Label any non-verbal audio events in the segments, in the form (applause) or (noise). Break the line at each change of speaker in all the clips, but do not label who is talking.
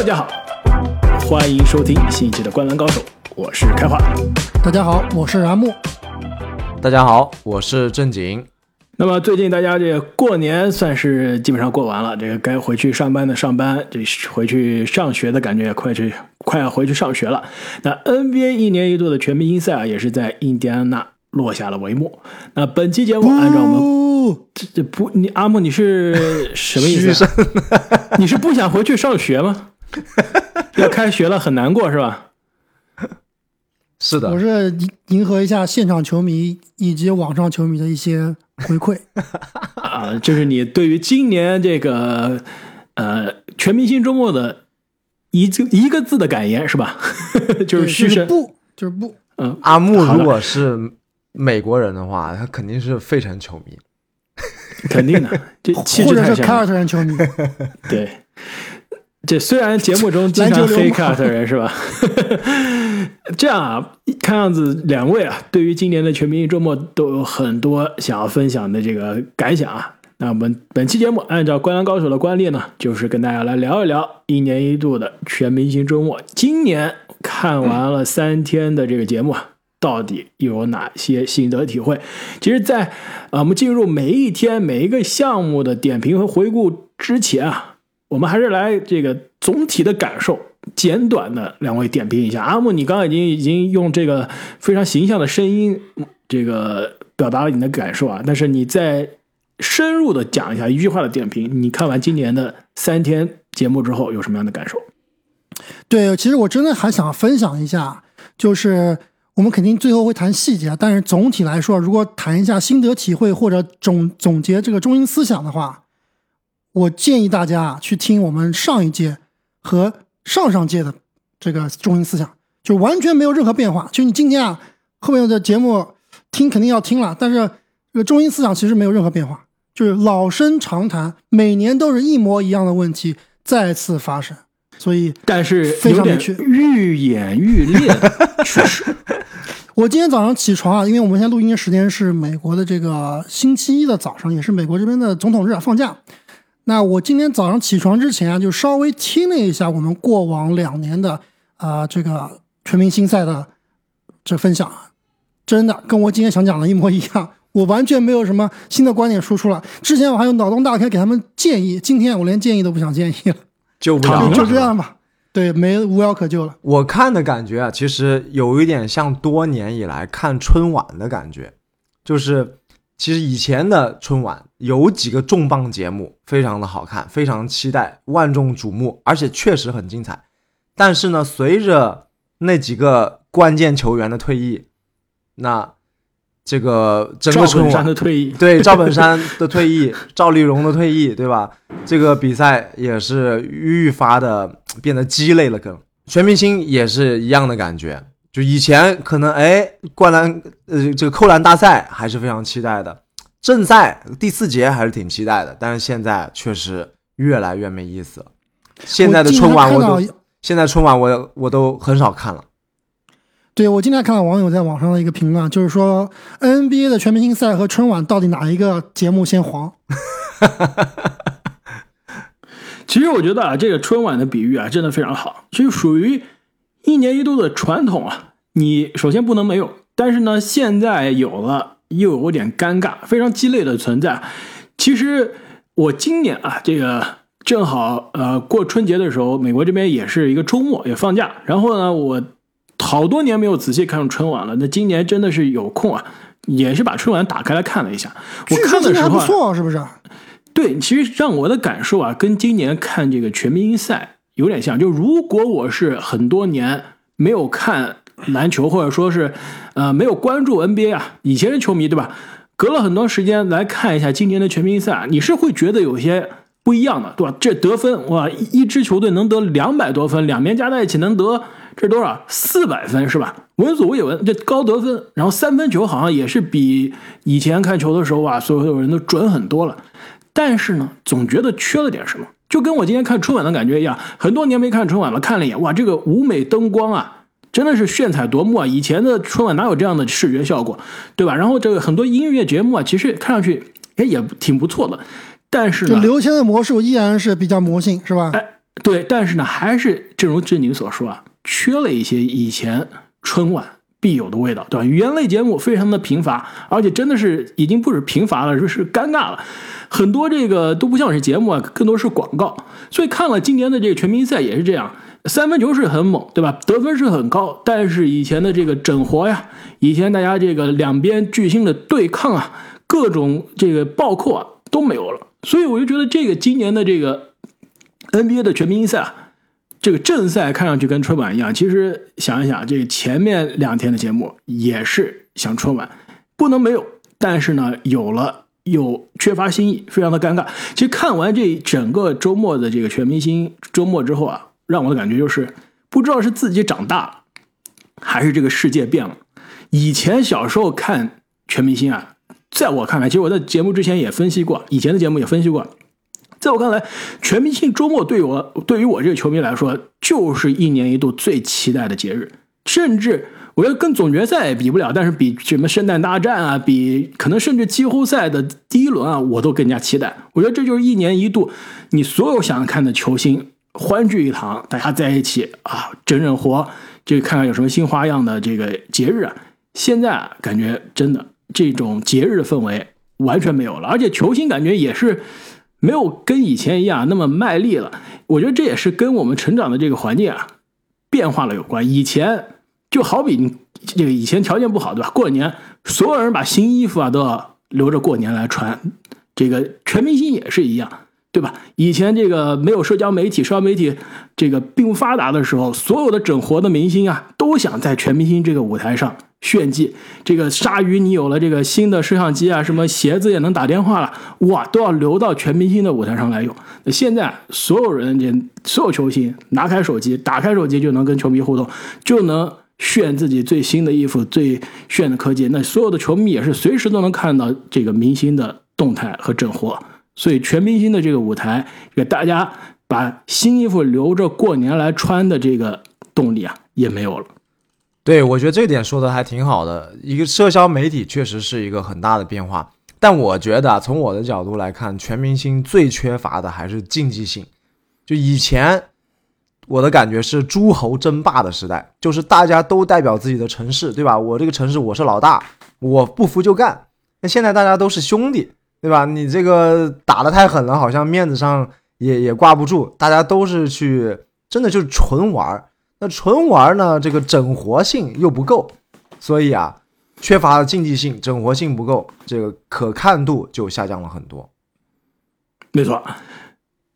大家好，欢迎收听新一期的《灌篮高手》，我是开化。
大家好，我是阿木。
大家好，我是正经。
那么最近大家这个过年算是基本上过完了，这个该回去上班的上班，这回去上学的感觉也快去快要回去上学了。那 NBA 一年一度的全明星赛啊，也是在印第安纳落下了帷幕。那本期节目按照我们这这不你阿木你是什么意思？你是不想回去上学吗？(laughs) 要开学了很难过是吧？
是的，
我是迎迎合一下现场球迷以及网上球迷的一些回馈 (laughs)
啊，就是你对于今年这个呃全明星周末的一个一个字的感言是吧？(laughs) 就是嘘声
不，就是不。
嗯，
阿木如果是美国人的话，他肯定是费城球迷，
肯定的，这
或者是凯尔特人球迷，
对。这虽然节目中经常黑凯尔特人是吧？(laughs) 这样啊，看样子两位啊，对于今年的全明星周末都有很多想要分享的这个感想啊。那我们本期节目按照《灌篮高手》的惯例呢，就是跟大家来聊一聊一年一度的全明星周末。今年看完了三天的这个节目啊，到底有哪些心得体会？其实，在啊我们进入每一天每一个项目的点评和回顾之前啊。我们还是来这个总体的感受，简短的两位点评一下。阿木，你刚刚已经已经用这个非常形象的声音，这个表达了你的感受啊。但是你再深入的讲一下一句话的点评，你看完今年的三天节目之后有什么样的感受？
对，其实我真的还想分享一下，就是我们肯定最后会谈细节，但是总体来说，如果谈一下心得体会或者总总结这个中心思想的话。我建议大家去听我们上一届和上上届的这个中心思想，就完全没有任何变化。就你今天啊，后面的节目听肯定要听了，但是这个中心思想其实没有任何变化，就是老生常谈，每年都是一模一样的问题再次发生。所以，
但是
非常
去愈演愈烈，确实。
我今天早上起床啊，因为我们现在录音的时间是美国的这个星期一的早上，也是美国这边的总统日啊放假。那我今天早上起床之前啊，就稍微听了一下我们过往两年的啊这个全明星赛的这分享，真的跟我今天想讲的一模一样，我完全没有什么新的观点输出了。之前我还有脑洞大开给他们建议，今天我连建议都不想建议了，
就
就这样吧，对，没无药可救了。
我看的感觉啊，其实有一点像多年以来看春晚的感觉，就是。其实以前的春晚有几个重磅节目，非常的好看，非常期待，万众瞩目，而且确实很精彩。但是呢，随着那几个关键球员的退役，那这个整个春晚
的退役，
对赵本山的退役，(laughs) 赵丽蓉的退役，对吧？这个比赛也是愈发的变得鸡肋了，更全明星也是一样的感觉。就以前可能哎，灌篮呃这个扣篮大赛还是非常期待的，正赛第四节还是挺期待的，但是现在确实越来越没意思了。现在的春晚我都现在春晚我我都很少看了。
对我今天看到网友在网上的一个评论，就是说 NBA 的全明星赛和春晚到底哪一个节目先黄？(laughs)
其实我觉得啊，这个春晚的比喻啊，真的非常好，就属于。一年一度的传统啊，你首先不能没有，但是呢，现在有了又有点尴尬，非常鸡肋的存在。其实我今年啊，这个正好呃过春节的时候，美国这边也是一个周末，也放假。然后呢，我好多年没有仔细看春晚了，那今年真的是有空啊，也是把春晚打开来看了一下。我看的时候
不错，是不是？
对，其实让我的感受啊，跟今年看这个全明星赛。有点像，就如果我是很多年没有看篮球，或者说是，呃，没有关注 NBA 啊，以前是球迷对吧？隔了很多时间来看一下今年的全明星赛，你是会觉得有些不一样的，对吧？这得分哇，一支球队能得两百多分，两边加在一起能得这多少？四百分是吧？闻所未闻，这高得分，然后三分球好像也是比以前看球的时候啊，所有人都准很多了，但是呢，总觉得缺了点什么。就跟我今天看春晚的感觉一样，很多年没看春晚了，看了一眼，哇，这个舞美灯光啊，真的是炫彩夺目啊！以前的春晚哪有这样的视觉效果，对吧？(laughs) 然后这个很多音乐节目啊，其实看上去哎也挺不错的，但是
就刘谦的魔术依然是比较魔性，是吧？
哎，对，但是呢，还是正如志宁所说啊，缺了一些以前春晚必有的味道，对吧？语言类节目非常的贫乏，而且真的是已经不是贫乏了，就是尴尬了。很多这个都不像是节目啊，更多是广告。所以看了今年的这个全明星赛也是这样，三分球是很猛，对吧？得分是很高，但是以前的这个整活呀，以前大家这个两边巨星的对抗啊，各种这个暴扣啊都没有了。所以我就觉得这个今年的这个 NBA 的全明星赛啊。这个正赛看上去跟春晚一样，其实想一想，这前面两天的节目也是像春晚，不能没有。但是呢，有了又缺乏新意，非常的尴尬。其实看完这整个周末的这个全明星周末之后啊，让我的感觉就是，不知道是自己长大了，还是这个世界变了。以前小时候看全明星啊，在我看来，其实我在节目之前也分析过，以前的节目也分析过。在我看来，全明星周末对我对于我这个球迷来说，就是一年一度最期待的节日。甚至我觉得跟总决赛也比不了，但是比什么圣诞大战啊，比可能甚至季后赛的第一轮啊，我都更加期待。我觉得这就是一年一度，你所有想看的球星欢聚一堂，大家在一起啊，整整活，这个看看有什么新花样的这个节日啊。现在啊，感觉真的这种节日的氛围完全没有了，而且球星感觉也是。没有跟以前一样那么卖力了，我觉得这也是跟我们成长的这个环境啊变化了有关。以前就好比你这个以前条件不好对吧？过年所有人把新衣服啊都要留着过年来穿，这个全明星也是一样，对吧？以前这个没有社交媒体，社交媒体这个并不发达的时候，所有的整活的明星啊都想在全明星这个舞台上。炫技，这个鲨鱼，你有了这个新的摄像机啊，什么鞋子也能打电话了，哇，都要留到全明星的舞台上来用。那现在所有人，这所有球星拿开手机，打开手机就能跟球迷互动，就能炫自己最新的衣服、最炫的科技。那所有的球迷也是随时都能看到这个明星的动态和整活。所以全明星的这个舞台，给大家把新衣服留着过年来穿的这个动力啊，也没有了。
对，我觉得这点说的还挺好的。一个社交媒体确实是一个很大的变化，但我觉得从我的角度来看，全明星最缺乏的还是竞技性。就以前我的感觉是诸侯争霸的时代，就是大家都代表自己的城市，对吧？我这个城市我是老大，我不服就干。那现在大家都是兄弟，对吧？你这个打的太狠了，好像面子上也也挂不住。大家都是去，真的就是纯玩儿。那纯玩呢，这个整活性又不够，所以啊，缺乏了竞技性，整活性不够，这个可看度就下降了很多。
没错，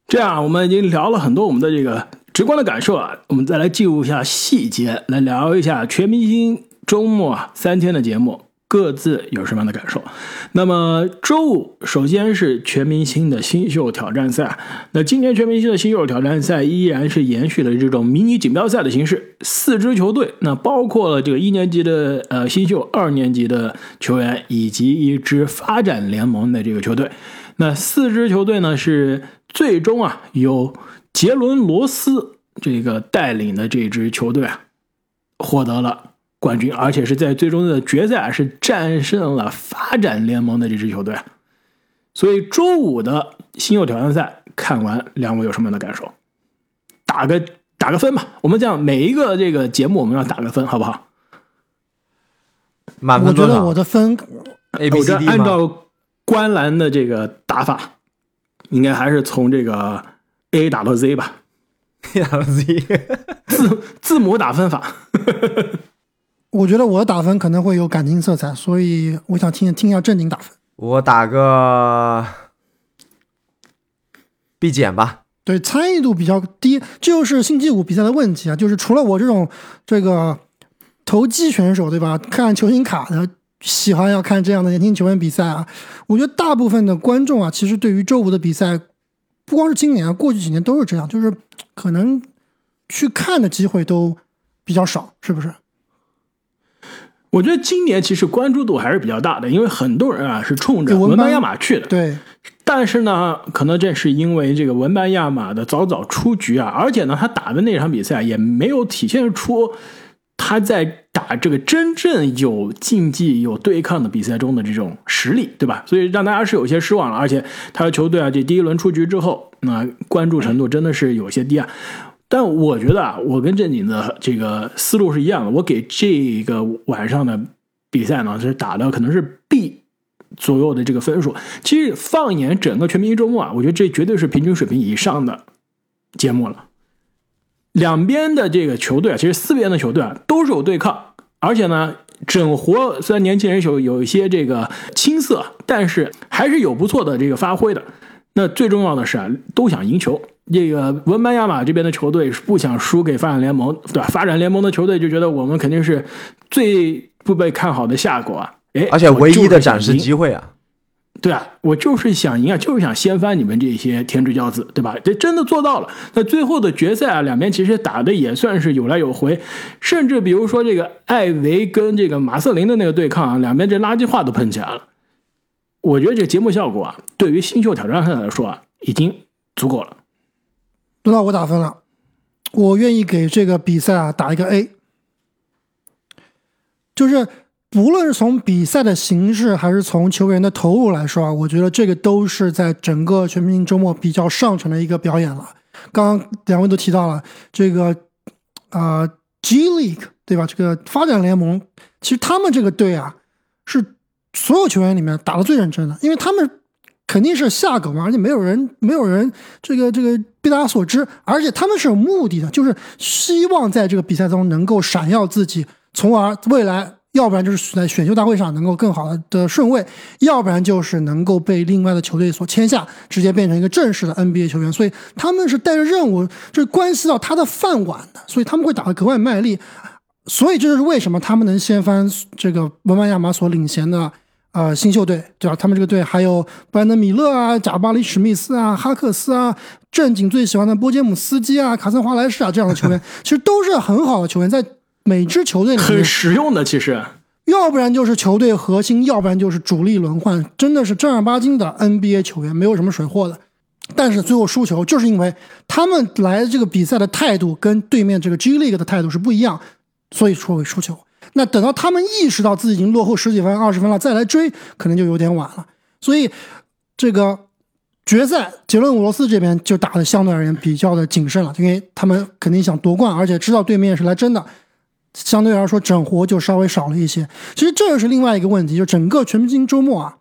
这样我们已经聊了很多我们的这个直观的感受啊，我们再来进入一下细节，来聊一下全明星周末三天的节目。各自有什么样的感受？那么周五首先是全明星的新秀挑战赛。那今年全明星的新秀挑战赛依然是延续了这种迷你锦标赛的形式，四支球队，那包括了这个一年级的呃新秀、二年级的球员以及一支发展联盟的这个球队。那四支球队呢是最终啊由杰伦罗斯这个带领的这支球队啊获得了。冠军，而且是在最终的决赛是战胜了发展联盟的这支球队，所以周五的新秀挑战赛看完，两位有什么样的感受？打个打个分吧，我们这样每一个这个节目我们要打个分，好不好？
满分
我觉得我的分
，A B C D
按照观澜的这个打法，应该还是从这个 A 打到 Z 吧
打到 Z，
字字母打分法。
我觉得我的打分可能会有感情色彩，所以我想听听一下正经打分。
我打个 B 减吧。
对，参与度比较低，这就是星期五比赛的问题啊！就是除了我这种这个投机选手，对吧？看球星卡的，喜欢要看这样的年轻球员比赛啊。我觉得大部分的观众啊，其实对于周五的比赛，不光是今年啊，过去几年都是这样，就是可能去看的机会都比较少，是不是？
我觉得今年其实关注度还是比较大的，因为很多人啊是冲着文班亚马去的。
对，
但是呢，可能这是因为这个文班亚马的早早出局啊，而且呢，他打的那场比赛也没有体现出他在打这个真正有竞技、有对抗的比赛中的这种实力，对吧？所以让大家是有些失望了。而且他的球队啊，这第一轮出局之后，那关注程度真的是有些低啊。但我觉得啊，我跟正经的这个思路是一样的。我给这个晚上的比赛呢，是打的可能是 B 左右的这个分数。其实放眼整个全明星周末啊，我觉得这绝对是平均水平以上的节目了。两边的这个球队啊，其实四边的球队啊都是有对抗，而且呢，整活虽然年轻人有有一些这个青涩，但是还是有不错的这个发挥的。那最重要的是啊，都想赢球。这个文班亚马这边的球队是不想输给发展联盟，对吧？发展联盟的球队就觉得我们肯定是最不被看好的下国啊，哎，
而且唯一的展示机会啊。(laughs)
对啊，我就是想赢啊，就是想掀翻你们这些天之骄子，对吧？这真的做到了。那最后的决赛啊，两边其实打的也算是有来有回，甚至比如说这个艾维跟这个马瑟林的那个对抗啊，两边这垃圾话都喷起来了。我觉得这节目效果啊，对于新秀挑战赛来说啊，已经足够了。
轮到我打分了，我愿意给这个比赛啊打一个 A，就是。不论是从比赛的形式，还是从球员的投入来说啊，我觉得这个都是在整个全明星周末比较上乘的一个表演了。刚刚两位都提到了这个啊，G League 对吧？这个发展联盟，其实他们这个队啊，是所有球员里面打的最认真的，因为他们肯定是下狗嘛，而且没有人没有人这个这个被大家所知，而且他们是有目的的，就是希望在这个比赛中能够闪耀自己，从而未来。要不然就是在选秀大会上能够更好的的顺位，要不然就是能够被另外的球队所签下，直接变成一个正式的 NBA 球员。所以他们是带着任务，这关系到他的饭碗的，所以他们会打得格外卖力。所以这就是为什么他们能掀翻这个文班亚马所领衔的呃新秀队，对吧？他们这个队还有布兰德米勒啊、贾巴里史密斯啊、哈克斯啊、正经最喜欢的波杰姆斯基啊、卡森华莱士啊这样的球员，(laughs) 其实都是很好的球员，在。每支球队里面
很实用的，其实，
要不然就是球队核心，要不然就是主力轮换，真的是正儿八经的 NBA 球员，没有什么水货的。但是最后输球，就是因为他们来这个比赛的态度跟对面这个 G League 的态度是不一样，所以说会输球。那等到他们意识到自己已经落后十几分、二十分了，再来追，可能就有点晚了。所以这个决赛，杰伦·伍罗斯这边就打的相对而言比较的谨慎了，因为他们肯定想夺冠，而且知道对面是来真的。相对来说，整活就稍微少了一些。其实这又是另外一个问题，就整个全明星周末啊，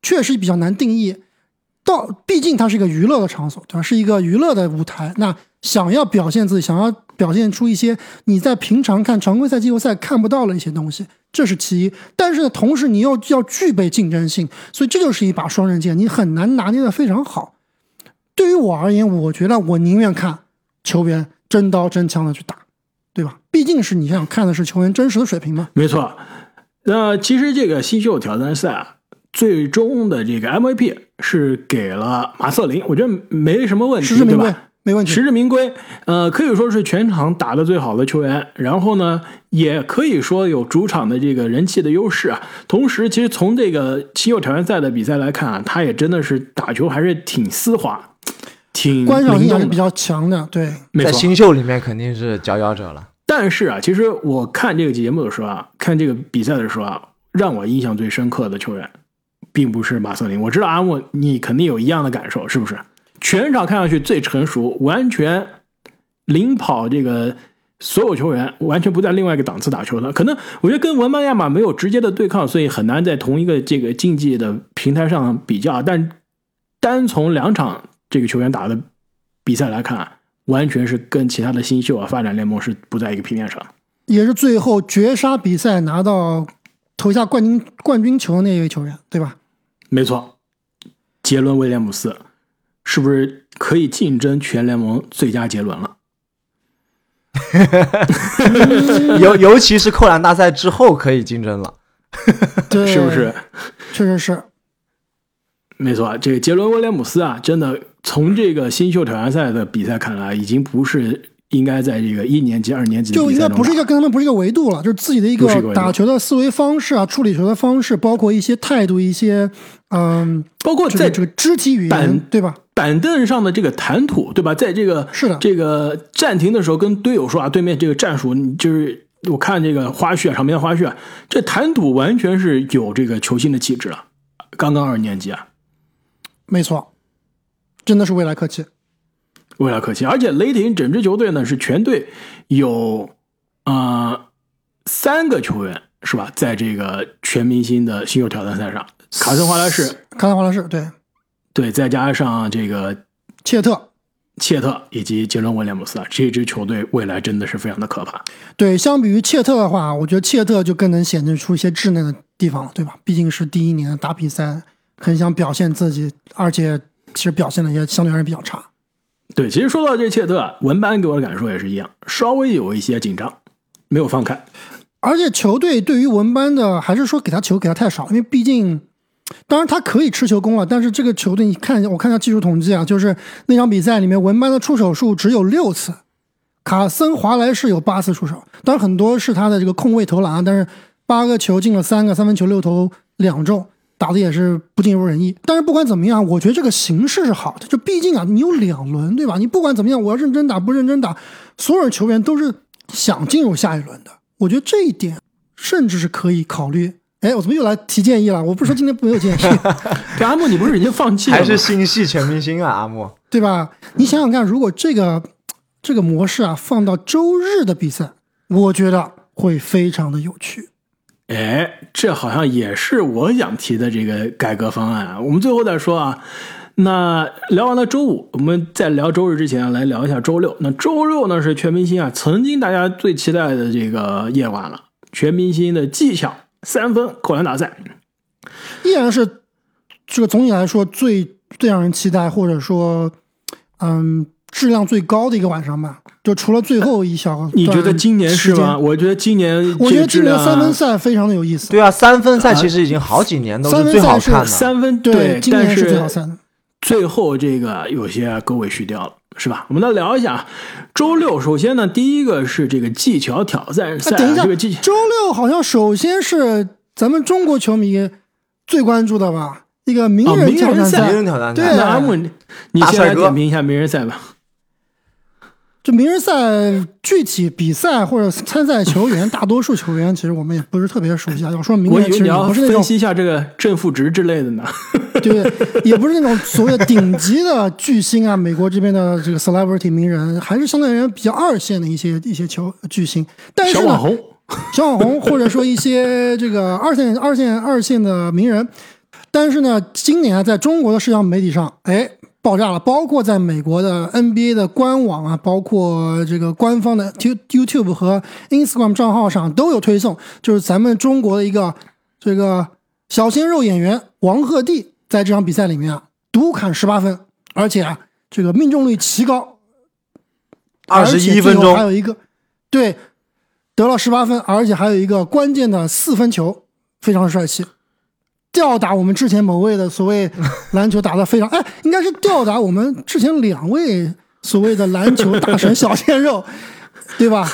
确实比较难定义。到毕竟它是一个娱乐的场所，对吧？是一个娱乐的舞台。那想要表现自己，想要表现出一些你在平常看常规赛、季后赛看不到的一些东西，这是其一。但是呢，同时你又要具备竞争性，所以这就是一把双刃剑，你很难拿捏的非常好。对于我而言，我觉得我宁愿看球员真刀真枪的去打。对吧？毕竟是你想看的是球员真实的水平嘛。
没错。那其实这个新秀挑战赛啊，最终的这个 MVP 是给了马瑟林，我觉得没什么问题，对吧？
没问题，
实至名归。呃，可以说是全场打的最好的球员，然后呢，也可以说有主场的这个人气的优势啊。同时，其实从这个新秀挑战赛的比赛来看啊，他也真的是打球还是挺丝滑。挺
观赏性还是比较强的，对，
在新秀里面肯定是佼佼者了。
但是啊，其实我看这个节目的时候啊，看这个比赛的时候啊，让我印象最深刻的球员，并不是马瑟林。我知道阿木你肯定有一样的感受，是不是？全场看上去最成熟，完全领跑这个所有球员，完全不在另外一个档次打球的。可能我觉得跟文班亚马没有直接的对抗，所以很难在同一个这个竞技的平台上比较。但单从两场。这个球员打的比赛来看，完全是跟其他的新秀啊发展联盟是不在一个平面上。
也是最后绝杀比赛拿到投下冠军冠军球的那一位球员，对吧？
没错，杰伦威廉姆斯是不是可以竞争全联盟最佳杰伦了？(laughs)
尤尤其是扣篮大赛之后可以竞争了，(laughs)
是不是？
确实是。
没错，这个杰伦威廉姆斯啊，真的。从这个新秀挑战赛的比赛看来，已经不是应该在这个一年级、二年级
就应该不是一个跟他们不是一个维度了，就是自己的一个打球的思维方式啊，处理球的方式，包括一些态度、一些嗯，
包括在
这个肢体语言，对吧？
板凳上的这个谈吐，对吧？在这个
是的
这个暂停的时候，跟队友说啊，对面这个战术，就是我看这个花絮啊，场边的花絮啊，这谈吐完全是有这个球星的气质了。刚刚二年级啊，
没错，真的是未来可期，
未来可期。而且雷霆整支球队呢是全队有呃三个球员是吧，在这个全明星的新秀挑战赛上，卡森华莱士，
卡森华莱士，对
对，再加上这个
切特。
切特以及杰伦威廉姆斯啊，这支球队未来真的是非常的可怕。
对，相比于切特的话，我觉得切特就更能显示出一些稚嫩的地方了，对吧？毕竟是第一年打比赛，很想表现自己，而且其实表现的也相对而言比较差。
对，其实说到这切特，文班给我的感受也是一样，稍微有一些紧张，没有放开。
而且球队对于文班的，还是说给他球给他太少，因为毕竟。当然，他可以持球攻了，但是这个球队，你看一下，我看一下技术统计啊，就是那场比赛里面，文班的出手数只有六次，卡森华莱士有八次出手，当然很多是他的这个空位投篮，但是八个球进了三个三分球，六投两中，打的也是不尽如人意。但是不管怎么样，我觉得这个形式是好的，就毕竟啊，你有两轮，对吧？你不管怎么样，我要认真打不认真打，所有球员都是想进入下一轮的，我觉得这一点甚至是可以考虑。哎，我怎么又来提建议了？我不是说今天没有建议。(laughs)
对，阿木，你不是已经放弃了？
还是心系全明星啊，阿木？
对吧？你想想看，如果这个这个模式啊放到周日的比赛，我觉得会非常的有趣。
哎，这好像也是我想提的这个改革方案啊。我们最后再说啊。那聊完了周五，我们在聊周日之前来聊一下周六。那周六呢是全明星啊，曾经大家最期待的这个夜晚了，全明星的技巧。三分扣篮大赛，
依然是这个总体来说最最让人期待，或者说，嗯，质量最高的一个晚上吧。就除了最后一小，
你觉得今年是吗？我觉得今年，
我觉得今年三分赛非常的有意思。
对啊，三分赛其实已经好几年都是最好看的。
三分
对，今年是最好赛的。
最后这个有些狗尾续貂了。是吧？我们来聊一下啊周六。首先呢，第一个是这个技巧挑战赛。
等一下，
这个技
周六好像首先是咱们中国球迷最关注的吧？一个名人挑战赛。
名人挑战
赛。
对，阿木，你先来点评一下名人赛吧。
这名人赛具体比赛或者参赛球员，大多数球员其实我们也不是特别熟悉啊。要说名人，其实也不是那种
分析一下这个正负值之类的呢。(laughs)
对，也不是那种所谓顶级的巨星啊。美国这边的这个 celebrity 名人，还是相对而言比较二线的一些一些球巨星。但是
小网红，
小网红或者说一些这个二线二线二线的名人。但是呢，今年在中国的社交媒体上，哎。爆炸了，包括在美国的 NBA 的官网啊，包括这个官方的 YouTube 和 Instagram 账号上都有推送，就是咱们中国的一个这个小鲜肉演员王鹤棣在这场比赛里面啊，独砍十八分，而且啊，这个命中率奇高，
二十一分钟
还有一个对得了十八分，而且还有一个关键的四分球，非常帅气。吊打我们之前某位的所谓 (laughs) 篮球打得非常哎，应该是吊打我们之前两位所谓的篮球大神小鲜肉，(laughs) 对吧？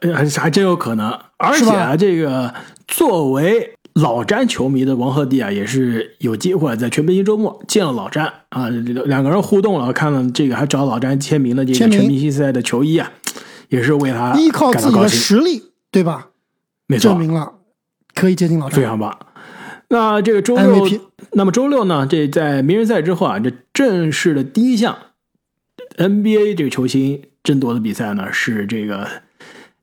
呃，还还真有可能。而且啊，这个作为老詹球迷的王鹤棣啊，也是有机会在全明星周末见了老詹啊，两个人互动了，看了这个还找老詹签名的这个全明星赛的球衣啊，也是为他
依靠自己的实力，对吧？
没错，
证明了可以接近老詹，
非常棒。那这个周六，那么周六呢？这在名人赛之后啊，这正式的第一项 NBA 这个球星争夺的比赛呢，是这个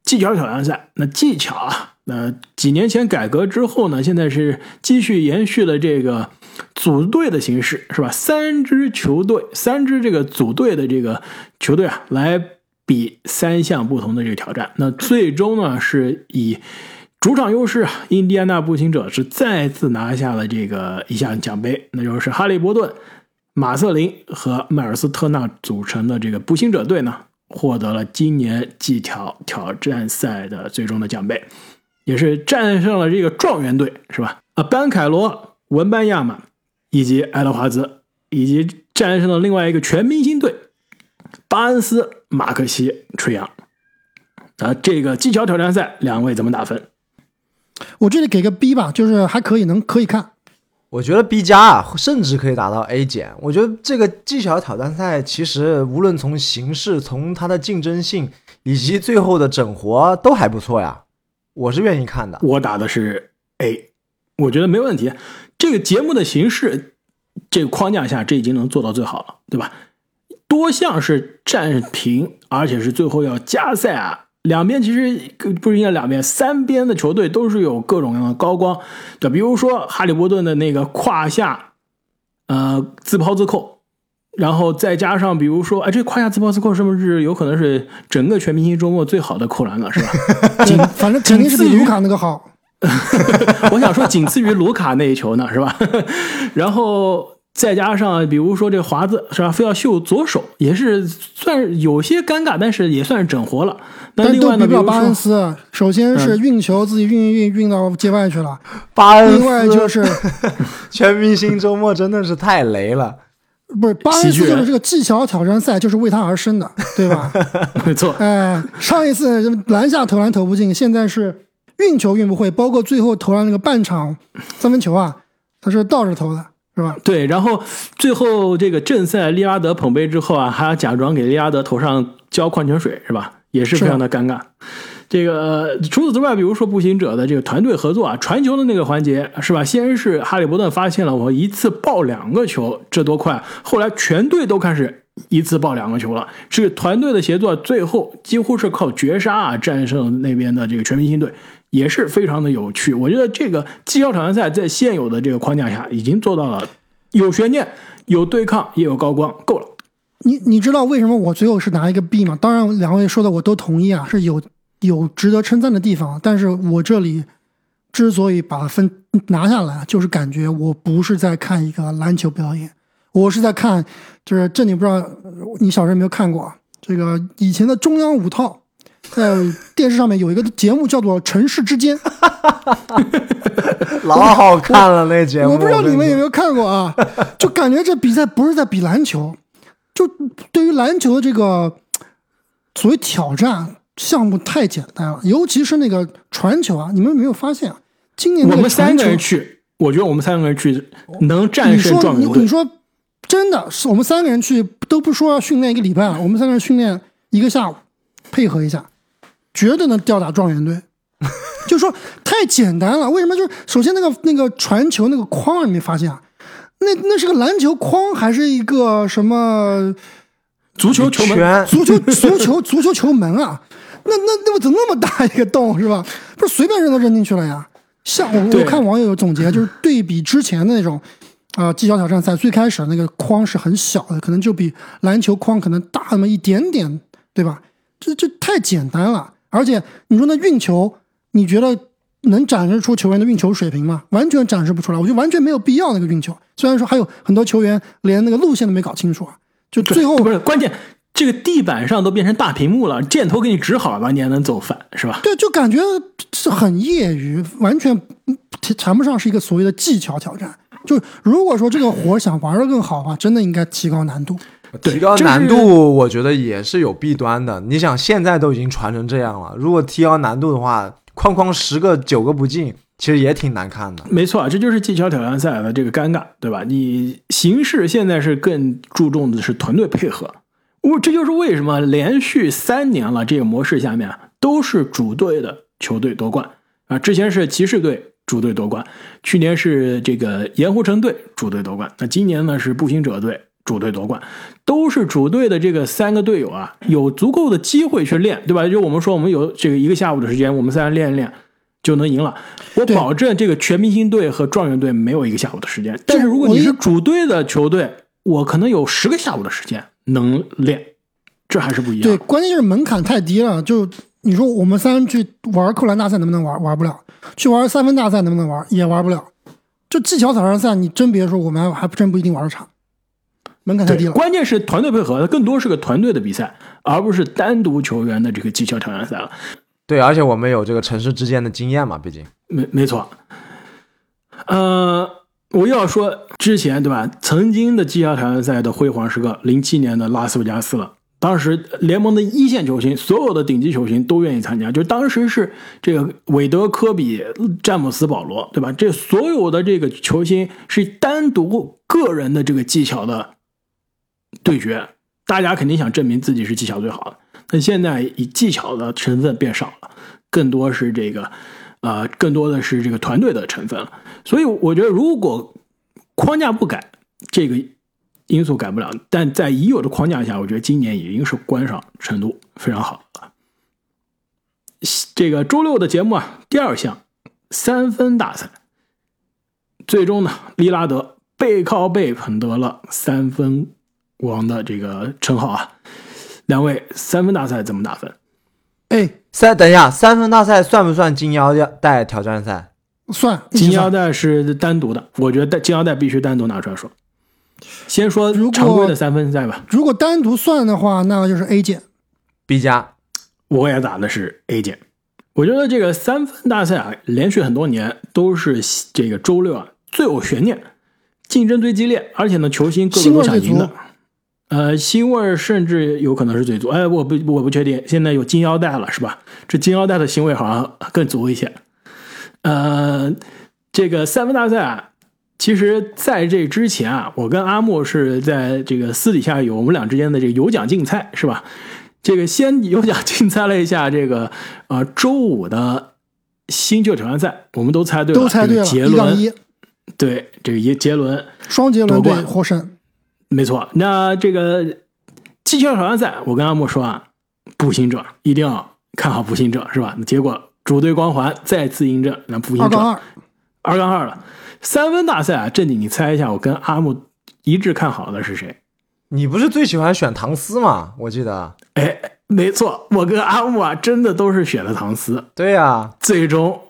技巧挑战赛。那技巧啊，那几年前改革之后呢，现在是继续延续了这个组队的形式，是吧？三支球队，三支这个组队的这个球队啊，来比三项不同的这个挑战。那最终呢，是以。主场优势啊，印第安纳步行者是再次拿下了这个一项奖杯，那就是哈利波顿、马瑟林和迈尔斯特纳组成的这个步行者队呢，获得了今年技巧挑战赛的最终的奖杯，也是战胜了这个状元队，是吧？啊，班凯罗、文班亚马以及爱德华兹，以及战胜了另外一个全明星队巴恩斯、马克西、吹杨。啊，这个技巧挑战赛，两位怎么打分？
我这里给个 B 吧，就是还可以，能可以看。
我觉得 B 加啊，甚至可以达到 A 减。我觉得这个技巧挑战赛其实无论从形式、从它的竞争性以及最后的整活都还不错呀，我是愿意看的。
我打的是 A，我觉得没问题。这个节目的形式，这个框架下，这已经能做到最好了，对吧？多项是战平，而且是最后要加赛啊。两边其实不是应该两边，三边的球队都是有各种各样的高光，对，比如说哈利波顿的那个胯下，呃，自抛自扣，然后再加上比如说，哎，这胯下自抛自扣是不是有可能是整个全明星周末最好的扣篮了，是吧？(laughs)
仅反正肯定是比卢卡那个好。
我想说，仅次于卢卡那一 (laughs) (laughs) 球呢，是吧？然后。再加上，比如说这个华子是吧，非要秀左手，也是算有些尴尬，但是也算是整活了。那另外呢，比如
巴恩斯，首先是运球自己运运运到界外去了。
巴恩
斯，另外就是 (laughs)
全明星周末真的是太雷了。
不是巴恩斯就是这个技巧挑战赛就是为他而生的，对吧？(laughs)
没错。
哎，上一次篮下投篮投不进，现在是运球运不会，包括最后投篮那个半场三分球啊，他是倒着投的。是吧？
对，然后最后这个正赛，利拉德捧杯之后啊，还要假装给利拉德头上浇矿泉水，是吧？也是非常的尴尬。这个除此之外，比如说步行者的这个团队合作啊，传球的那个环节是吧？先是哈利伯顿发现了我一次爆两个球，这多快！后来全队都开始一次爆两个球了。这个团队的协作，最后几乎是靠绝杀啊战胜那边的这个全明星队。也是非常的有趣，我觉得这个绩效挑战赛在现有的这个框架下已经做到了有悬念、有对抗，也有高光，够了。
你你知道为什么我最后是拿一个 B 吗？当然，两位说的我都同意啊，是有有值得称赞的地方。但是我这里之所以把分拿下来，就是感觉我不是在看一个篮球表演，我是在看，就是这你不知道，你小时候有没有看过这个以前的中央五套？在电视上面有一个节目叫做《城市之间》，(laughs)
老好看了那节目。
我不知道你们有没有看过啊？(laughs) 就感觉这比赛不是在比篮球，就对于篮球的这个所谓挑战项目太简单了，尤其是那个传球啊！你们有没有发现啊，今年
我们三个人去，我觉得我们三个人去能战胜状元
队。你说真的是我们三个人去都不说要训练一个礼拜了，我们三个人训练一个下午，配合一下。绝对能吊打状元队，(laughs) 就说太简单了。为什么？就是首先那个那个传球那个框，你没发现啊？那那是个篮球框还是一个什么
足球球门？
足球 (laughs) 足球足球球门啊？那那那不怎么那么大一个洞是吧？不是随便扔都扔进去了呀？像我我看网友有总结，就是对比之前的那种啊技巧挑战赛，最开始那个框是很小的，可能就比篮球框可能大那么一点点，对吧？这这太简单了。而且你说那运球，你觉得能展示出球员的运球水平吗？完全展示不出来，我觉得完全没有必要那个运球。虽然说还有很多球员连那个路线都没搞清楚啊，就最后
不是关键，这个地板上都变成大屏幕了，箭头给你指好了，你还能走反是吧？
对，就感觉是很业余，完全谈不上是一个所谓的技巧挑战。就如果说这个活想玩的更好的话，真的应该提高难度。
提高难度，我觉得也是有弊端的。你想，现在都已经传成这样了，如果提高难度的话，框框十个九个不进，其实也挺难看的。
没错，这就是技巧挑战赛的这个尴尬，对吧？你形式现在是更注重的是团队配合，我这就是为什么连续三年了这个模式下面都是主队的球队夺冠啊。之前是骑士队主队夺冠，去年是这个盐湖城队主队夺冠，那今年呢是步行者队。主队夺冠，都是主队的这个三个队友啊，有足够的机会去练，对吧？就我们说，我们有这个一个下午的时间，我们三人练一练就能赢了。我保证，这个全明星队和状元队没有一个下午的时间。但是如果你是主队的球队，我可能有十个下午的时间能练，这还是不一样。
对，关键就是门槛太低了。就你说我们三人去玩扣篮大赛能不能玩？玩不了。去玩三分大赛能不能玩？也玩不了。就技巧挑战赛，你真别说，我们还真不一定玩得长。门槛太低了，
关键是团队配合，它更多是个团队的比赛，而不是单独球员的这个技巧挑战赛了。
对，而且我们有这个城市之间的经验嘛，毕竟
没没错。呃，我又要说之前对吧？曾经的技巧挑战赛的辉煌时刻，零七年的拉斯维加斯了。当时联盟的一线球星，所有的顶级球星都愿意参加，就当时是这个韦德、科比、詹姆斯、保罗，对吧？这所有的这个球星是单独个人的这个技巧的。对决，大家肯定想证明自己是技巧最好的。那现在以技巧的成分变少了，更多是这个，呃，更多的是这个团队的成分了。所以我觉得，如果框架不改，这个因素改不了。但在已有的框架下，我觉得今年已经是观赏程度非常好了。这个周六的节目啊，第二项三分大赛，最终呢，利拉德背靠背捧得了三分王的这个称号啊。两位三分大赛怎么打分？
哎，
三等一下，三分大赛算不算金腰带挑战赛？
算，
金腰带是单独的，我觉得金腰带必须单独拿出来说。先说常规的三分赛吧，
如果单独算的话，那就是 A 减。
B 加，
我也打的是 A 减。我觉得这个三分大赛啊，连续很多年都是这个周六啊最有悬念，竞争最激烈，而且呢球星个个都想赢的。呃，腥味儿甚至有可能是最足。哎，我不我不确定，现在有金腰带了是吧？这金腰带的腥味好像更足一些。呃，这个三分大赛啊，其实在这之前啊，我跟阿木是在这个私底下有我们俩之间的这个有奖竞猜是吧？这个先 (laughs) 有奖竞猜了一下这个呃周五的新旧挑战赛，我们都猜对了，
都猜对了，
这个杰伦
一
对这个杰杰伦
双杰伦队
夺冠
获胜。
没错，那这个技巧挑战赛，我跟阿木说啊，步行者一定要看好步行者，是吧？结果主队光环再次印证，那步行者
二杠二，
二杠二了。三分大赛啊，正经，你猜一下，我跟阿木一致看好的是谁？
你不是最喜欢选唐斯吗？我记得。
哎，没错，我跟阿木啊，真的都是选了唐斯，
对呀、
最终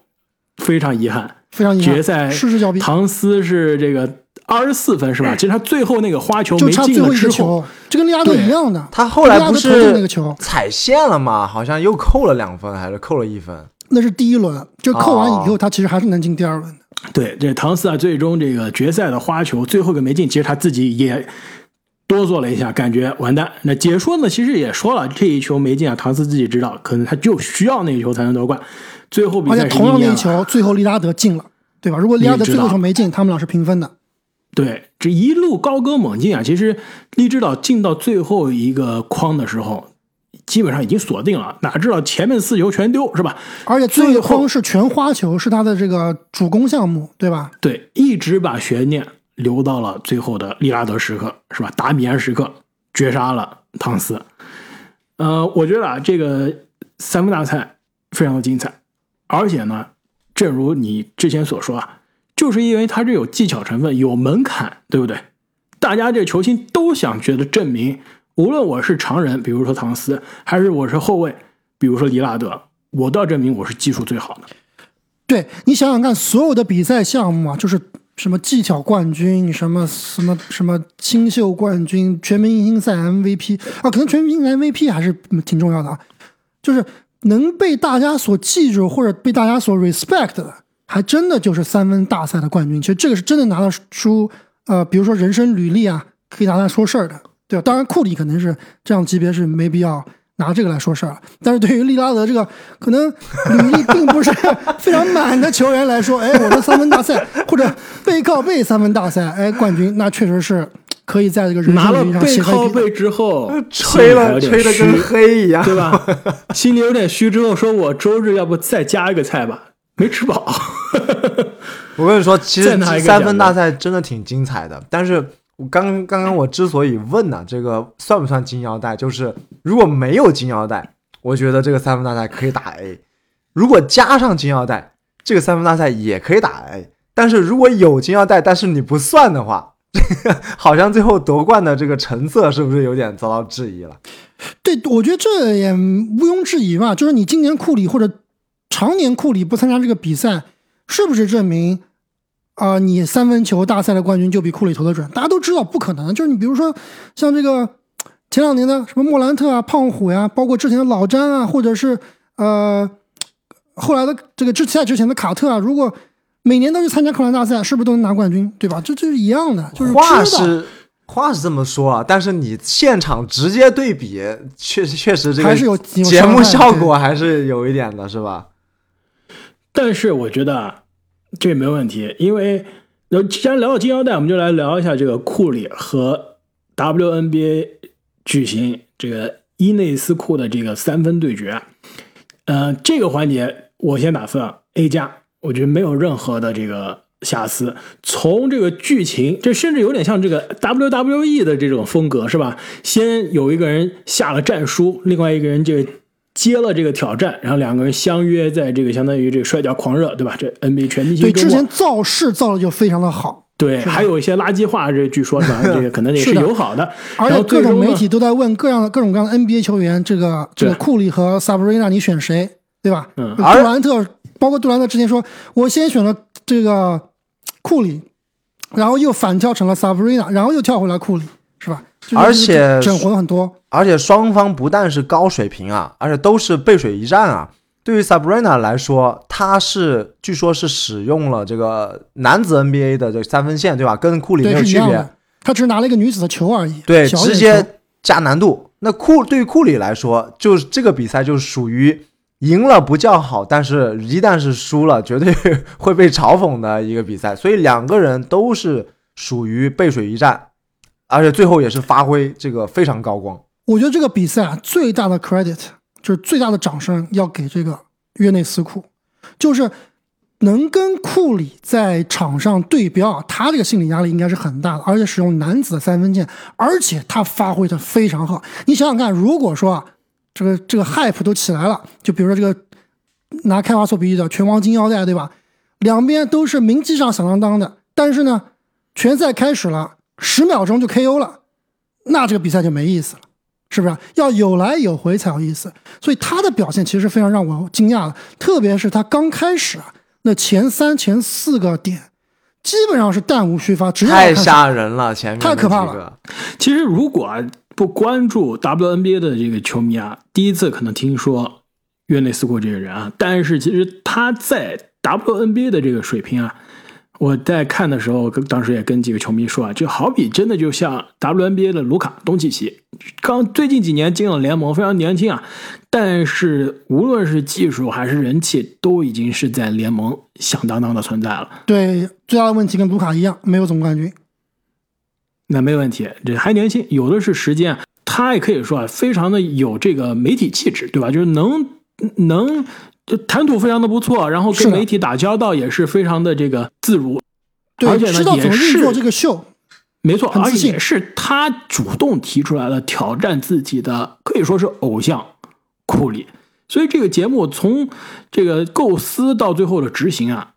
非常遗憾，
非常遗憾，
决赛
失之交臂，
唐斯是这个二十四分是吧？其实他最后那个花球
就
没进
差最后一个
了之后，
球，这跟利拉德一样的。
他后来不
利拉德投进那个
是
球，
踩线了吗？好像又扣了两分，还是扣了一分？
那是第一轮，就扣完以后，
哦
他其实还是能进第二轮的。
对，这唐斯啊，最终这个决赛的花球最后一个没进，其实他自己也哆嗦了一下，感觉完蛋。那解说呢，其实也说了，这一球没进啊，唐斯自己知道，可能他就需要那一球才能夺冠。最后比赛
而且同样那
一
球，最后利拉德进了，对吧？如果利拉德最后一球没进，他们俩是平分的。
对，这一路高歌猛进啊，其实利指导进到最后一个框的时候，基本上已经锁定了，哪知道前面四球全丢，是吧？
而且最后框是全花球，是他的这个主攻项目，对吧？
对，一直把悬念留到了最后的利拉德时刻，是吧？达米安时刻绝杀了汤斯。呃，我觉得啊，这个三分大赛非常的精彩，而且呢，正如你之前所说啊，就是因为它这有技巧成分，有门槛，对不对？大家这球星都想觉得证明，无论我是常人，比如说唐斯，还是我是后卫，比如说里拉德，我都要证明我是技术最好的。
对你想想看，所有的比赛项目啊，就是什么技巧冠军，什么什么什么新秀冠军，全明星赛 MVP 啊，可能全明星 MVP 还是挺重要的啊，就是能被大家所记住或者被大家所 respect 的，还真的就是三分大赛的冠军。其实这个是真的拿得出，呃，比如说人生履历啊，可以拿来说事儿的，对吧？当然库里可能是这样级别是没必要。拿这个来说事儿，但是对于利拉德这个可能履历并不是 (laughs) 非常满的球员来说，哎，我的三分大赛或者背靠背三分大赛，哎，冠军那确实是可以在这个人
拿了
生履历上
背
写上一笔的。
靠背之后，
吹了吹的跟黑一样，
对吧？心里有点虚，之后说我周日要不再加一个菜吧，没吃饱。(laughs)
我跟你说，其实三分大赛真的挺精彩的。但是我刚刚刚我之所以问呢、这个算不算金腰带，就是如果没有金腰带，我觉得这个三分大赛可以打 A；如果加上金腰带，这个三分大赛也可以打 A。但是如果有金腰带，但是你不算的话，这 (laughs) 个好像最后夺冠的这个成色是不是有点遭到质疑了？
对，我觉得这也毋庸置疑嘛，就是你今年库里或者常年库里不参加这个比赛，是不是证明啊、你三分球大赛的冠军就比库里投的准？大家都知道不可能。就是你比如说像这个前两年的什么莫兰特啊、胖虎呀、包括之前的老詹啊，或者是呃后来的这个之赛之前的卡特啊，如果每年都去参加扣篮大赛，是不是都能拿冠军？对吧？这这是一样的，就是
话是话是这么说啊，但是你现场直接对比，确实确实这个
还是有有
节目效果还是有一点的，是吧？
但是我觉得啊，这没问题，因为既然聊到金腰带，我们就来聊一下这个库里和 WNBA 举行这个伊内斯库的这个三分对决。呃，这个环节我先打分 A 加，我觉得没有任何的这个瑕疵。从这个剧情，这甚至有点像这个 WWE 的这种风格，是吧？先有一个人下了战书，另外一个人就接了这个挑战，然后两个人相约在这个相当于这个摔跤狂热，对吧？这 NBA 全明星
对之前造势造的就非常的好，
对，还有一些垃圾话，这据说是吧？这个可能也
是
友好的，
而且各种媒体都在问各样的各种各样的 NBA 球员，这个这个库里和 Sabrina，你选谁？对吧？
嗯，
杜兰特，包括杜兰特之前说，我先选了这个库里，然后又反跳成了 Sabrina，，然后又跳回来库里，是吧？
而且
整活了很多。
而且双方不但是高水平啊，而且都是背水一战啊。对于 Sabrina 来说，她是据说是使用了这个男子 NBA 的这个三分线，对吧？跟库里没有区别，
他只是拿了一个女子的球而已。
对，直接加难度。那库对于库里来说，就是这个比赛就是属于。赢了不叫好，但是一旦是输了，绝对 (laughs) 会被嘲讽的一个比赛。所以两个人都是属于背水一战，而且最后也是发挥这个非常高光。
我觉得这个比赛啊，最大的 credit 就是最大的掌声要给这个约内斯库，就是能跟库里在场上对标，他这个心理压力应该是很大的，而且使用男子的三分线，而且他发挥的非常好。你想想看，如果说啊。这个这个 hype 都起来了，就比如说这个拿开华做比喻的拳王金腰带，对吧？两边都是名气上响当当的，但是呢，拳赛开始了，十秒钟就 KO 了，那这个比赛就没意思了，是不是？要有来有回才有意思。所以他的表现其实非常让我惊讶的，特别是他刚开始啊，那前三前四个点基本上是弹无虚发，
太吓人了，前面
太可怕了。
其实如果。不关注 WNBA 的这个球迷啊，第一次可能听说约内斯库这个人啊，但是其实他在 WNBA 的这个水平啊，我在看的时候，当时也跟几个球迷说啊，就好比真的就像 WNBA 的卢卡东契奇，刚最近几年进了联盟，非常年轻啊，但是无论是技术还是人气，都已经是在联盟响当当的存在了。
对，最大的问题跟卢卡一样，没有总冠军。
那没问题，这还年轻，有的是时间。他也可以说啊，非常的有这个媒体气质，对吧？就是能能就谈吐非常的不错，然后跟媒体打交道也是非常的这个自如。
对，
而且呢，
也是做这个秀，
没错，而且是他主动提出来了挑战自己的，可以说是偶像库里。所以这个节目从这个构思到最后的执行啊，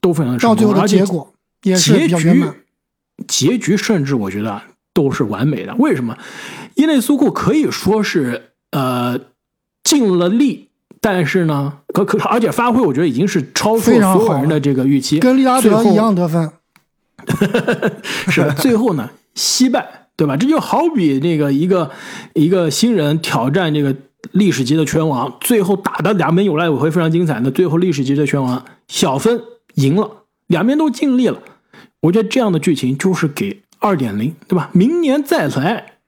都非常的
到最后的结果也是比较圆满。
结局甚至我觉得都是完美的。为什么？伊内苏库可以说是呃尽了力，但是呢，可可而且发挥，我觉得已经是超出所有人的这个预期，
跟利拉德一样得分。(laughs)
是最后呢惜败，对吧？这就好比那个一个一个新人挑战这个历史级的拳王，最后打的两边有来有回，非常精彩。那最后历史级的拳王小分赢了，两边都尽力了。我觉得这样的剧情就是给二点零，对吧？明年再来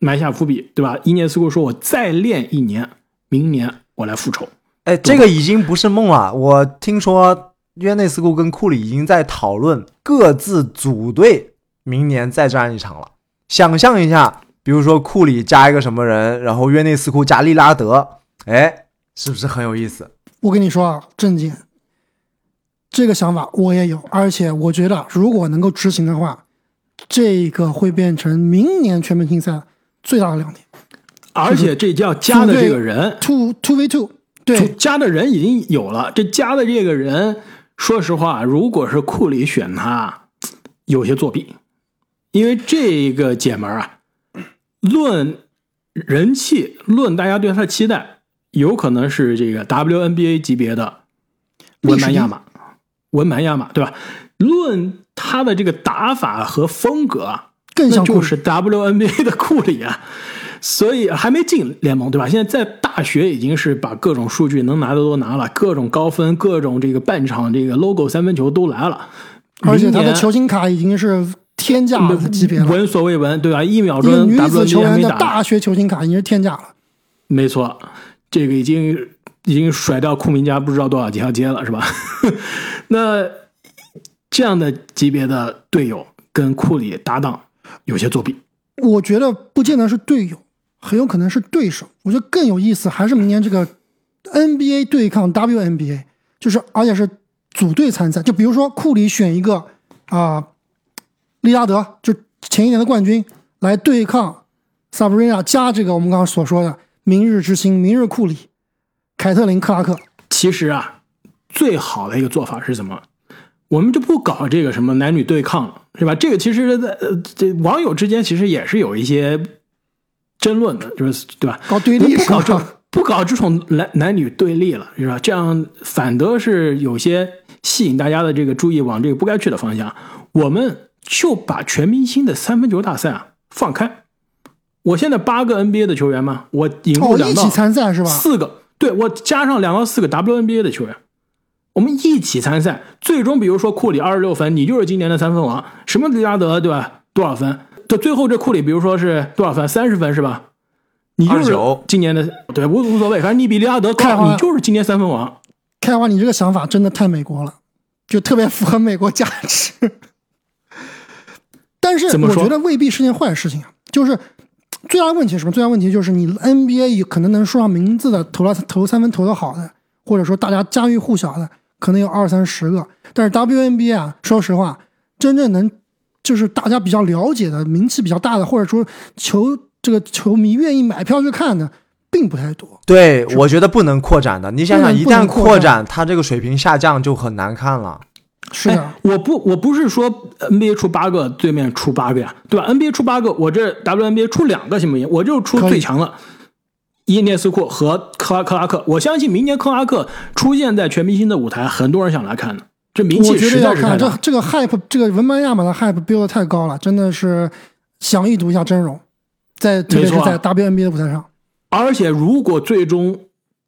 埋下伏笔，对吧？伊涅斯库说：“我再练一年，明年我来复仇。”
哎，这个已经不是梦了。我听说约内斯库跟库里已经在讨论各自组队，明年再战一场了。想象一下，比如说库里加一个什么人，然后约内斯库加利拉德，哎，是不是很有意思？
我跟你说啊，郑健。这个想法我也有，而且我觉得如果能够执行的话，这个会变成明年全明星赛最大的亮点。
而且这叫加的这个人
，two two v two，对，
加的人已经有了。这加的这个人，说实话，如果是库里选他，有些作弊，因为这个姐们儿啊，论人气，论大家对他的期待，有可能是这个 WNBA 级别的文班亚马。文班亚马，对吧？论他的这个打法和风格，
更像
就是 WNBA 的库里啊。所以还没进联盟，对吧？现在在大学已经是把各种数据能拿的都拿了，各种高分，各种这个半场这个 logo 三分球都来了。
而且他的球星卡已经是天价级别了，
闻所未闻，对吧？一秒钟
女子球员的大学球星卡已经是天价了。
没错，这个已经已经甩掉库明加不知道多少条街了，是吧？(laughs) 那这样的级别的队友跟库里搭档有些作弊，
我觉得不见得是队友，很有可能是对手。我觉得更有意思还是明年这个 NBA 对抗 WNBA，就是而且是组队参赛。就比如说库里选一个啊，利拉德，就前一年的冠军来对抗 Sabrina 加这个我们刚刚所说的明日之星、明日库里、凯特琳克拉克。
其实啊，最好的一个做法是什么？我们就不搞这个什么男女对抗了，是吧？这个其实，在呃，这网友之间其实也是有一些争论的，就是对吧？
搞对立，
不搞这不搞这种男男女对立了，是吧？这样反倒是有些吸引大家的这个注意往这个不该去的方向。我们就把全明星的三分球大赛啊放开。我现在八个 NBA 的球员嘛，我引入两
到参赛是吧？
四个，对我加上两到四个 WNBA 的球员。我们一起参赛，最终比如说库里二十六分，你就是今年的三分王。什么利拉德对吧？多少分？就最后这库里，比如说是多少分？三十分是吧？你就是今年的对无无所谓，反正你比利拉德高，你就是今年三分王。
开花，你这个想法真的太美国了，就特别符合美国价值。但是我觉得未必是件坏事情啊。就是最大的问题是什么？最大问题就是你 NBA 可能能说上名字的，投了投三分投的好的，或者说大家家喻户晓的。可能有二三十个，但是 WNBA 啊，说实话，真正能就是大家比较了解的、名气比较大的，或者说球这个球迷愿意买票去看的，并不太多。
对，我觉得不能扩展的。你想想，一旦扩展，它这个水平下降就很难看了。
是的，
我不，我不是说 NBA 出八个，对面出八个呀，对吧？NBA 出八个，我这 WNBA 出两个行不行？我就出最强的。伊涅斯库和克拉克拉克，我相信明年克拉克出现在全明星的舞台，很多人想来看的。这名气实在是
这这个 hype，这个文班亚马的 hype build 太高了，真的是想一睹一下真容，在特别是在 WNBA 的舞台上。
而且，如果最终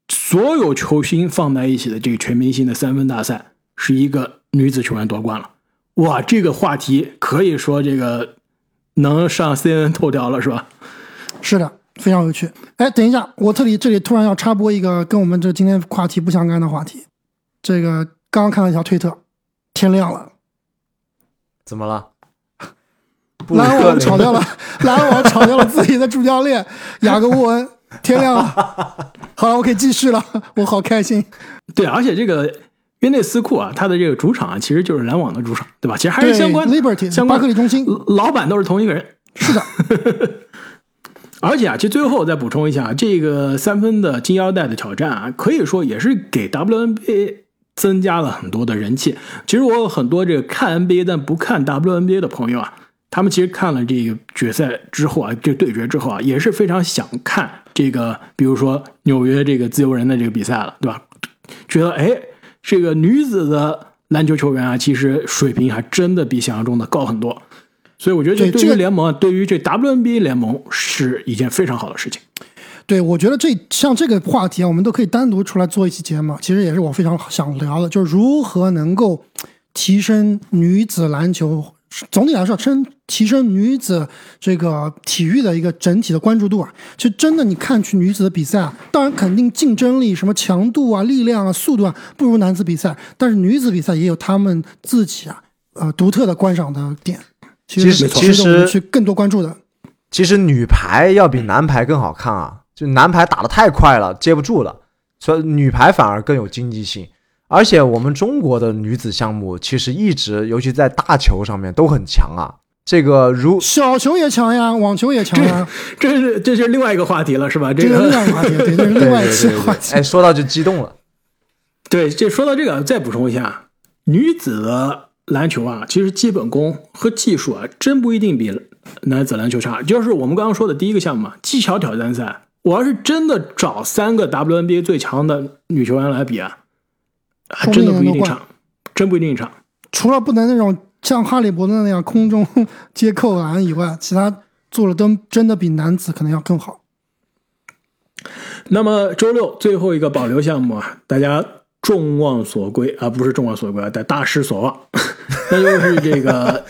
所有球星放在一起的这个全明星的三分大赛是一个女子球员夺冠了，哇，这个话题可以说这个能上 CNN 头条了，是吧？
是的。非常有趣，哎，等一下，我这里这里突然要插播一个跟我们这今天话题不相干的话题。这个刚刚看了一条推特，天亮了，
怎么了？(laughs)
篮网炒掉了，(laughs) 篮网炒掉了自己的主教练 (laughs) 雅各布恩，天亮了。好了，我可以继续了，我好开心。
对，而且这个约内斯库啊，他的这个主场啊，其实就是篮网的主场，对吧？其实还是相关
，Liberty
相关
巴克利中心，
老板都是同一个人。
是的。
而且啊，其实最后再补充一下，这个三分的金腰带的挑战啊，可以说也是给 WNBA 增加了很多的人气。其实我有很多这个看 NBA 但不看 WNBA 的朋友啊，他们其实看了这个决赛之后啊，这对决之后啊，也是非常想看这个，比如说纽约这个自由人的这个比赛了，对吧？觉得哎，这个女子的篮球球员啊，其实水平还真的比想象中的高很多。所以我觉得，这对于联盟，对于这 WNBA 联盟是一件非常好的事情。
对，我觉得这像这个话题啊，我们都可以单独出来做一期节目。其实也是我非常想聊的，就是如何能够提升女子篮球，总体来说，升提升女子这个体育的一个整体的关注度啊。就真的你看去女子的比赛啊，当然肯定竞争力、什么强度啊、力量啊、速度啊不如男子比赛，但是女子比赛也有他们自己啊呃独特的观赏的点。
其实其实
去更多关注的，
其实女排要比男排更好看啊！就男排打的太快了，接不住了，所以女排反而更有经济性。而且我们中国的女子项目其实一直，尤其在大球上面都很强啊。这个如
小球也强呀，网球也强呀，
这是这是另外一个话题了，是吧？这
个另外一个话题，对，这是 (laughs) 另外一个话题。
哎，说到就激动了。(laughs)
对，这说到这个，再补充一下，女子的。篮球啊，其实基本功和技术啊，真不一定比男子篮球差。就是我们刚刚说的第一个项目嘛，技巧挑战赛。我要是真的找三个 WNBA 最强的女球员来比啊，还真的不一定差，真不一定差。
除了不能那种像哈利波特那样空中接扣篮以外，其他做的都真的比男子可能要更好。
那么周六最后一个保留项目啊，大家。众望所归啊，不是众望所归啊，但大失所望。(laughs) 那就是这个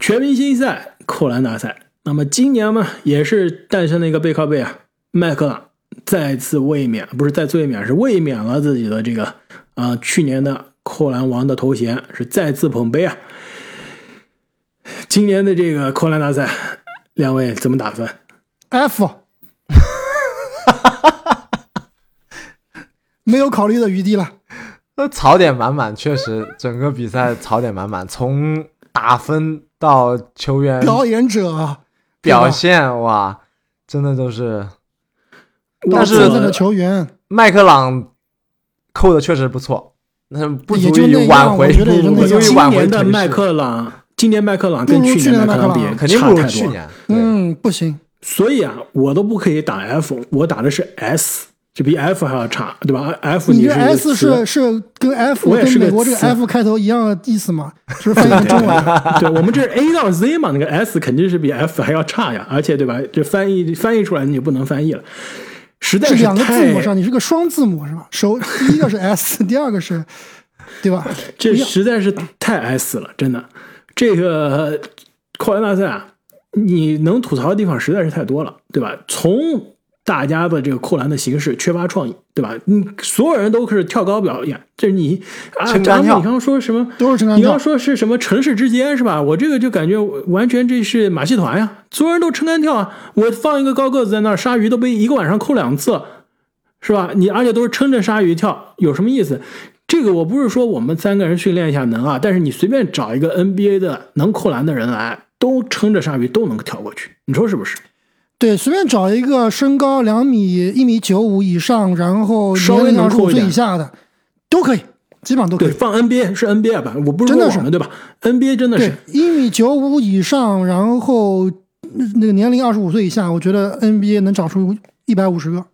全明星赛扣篮大赛。那么今年嘛，也是诞生了一个背靠背啊，麦克朗再次卫冕，不是再次卫冕，是卫冕了自己的这个啊去年的扣篮王的头衔，是再次捧杯啊。今年的这个扣篮大赛，两位怎么打分
？F，(laughs) 没有考虑的余地了。
那槽点满满，确实整个比赛槽点满满，从打分到球员
表演者
表现，哇，真的都是。但是
的球员
麦克朗扣的确实不错，那不足
以
挽回，不足以挽回。
的麦克朗，今年麦克朗跟
去
年麦克朗比，
肯定不如去年。
嗯，不行。
所以啊，我都不可以打 F，我打的是 S。就比 F 还要差，对吧？F
你这 S 是是跟 F 跟美国这个 F 开头一样的意思吗？是翻译成中文？(laughs)
对，我们这是 A 到 Z 嘛，那个 S 肯定是比 F 还要差呀，而且对吧？这翻译翻译出来你就不能翻译了，实在是
两个字母上你是个双字母是吧？首第一个是 S，(laughs) 第二个是，对吧？(laughs)
这实在是太 S 了，真的。这个扣篮大赛啊，你能吐槽的地方实在是太多了，对吧？从大家的这个扣篮的形式缺乏创意，对吧？你所有人都是跳高表演，这是你啊。张你刚刚说什么？
都是
你刚刚说是什么城市之间是吧？我这个就感觉完全这是马戏团呀，所有人都撑杆跳啊。我放一个高个子在那儿，鲨鱼都被一个晚上扣两次，是吧？你而且都是撑着鲨鱼跳，有什么意思？这个我不是说我们三个人训练一下能啊，但是你随便找一个 NBA 的能扣篮的人来，都撑着鲨鱼都能跳过去，你说是不是？
对，随便找一个身高两米一米九五以上，然后年龄二十五岁以下的，都可以，基本上都可以。
放 NBA 是 NBA 吧？我不是
说什
么对吧？NBA 真的是
一米九五以上，然后那个年龄二十五岁以下，我觉得 NBA 能找出一百五十个。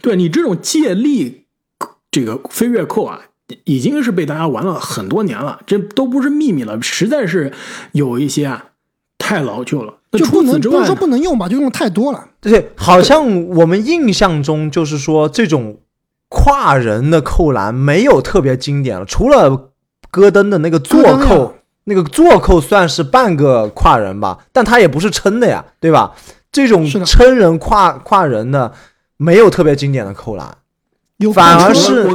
对你这种借力这个飞跃扣啊，已经是被大家玩了很多年了，这都不是秘密了，实在是有一些啊太老旧了。
就不能不是说不能用吧，就用的太多了。
对，好像我们印象中就是说这种跨人的扣篮没有特别经典了，除了戈登的那个坐扣，那个坐扣算是半个跨人吧，但他也不是撑的呀，对吧？这种撑人跨跨人的没有特别经典的扣篮，反而是。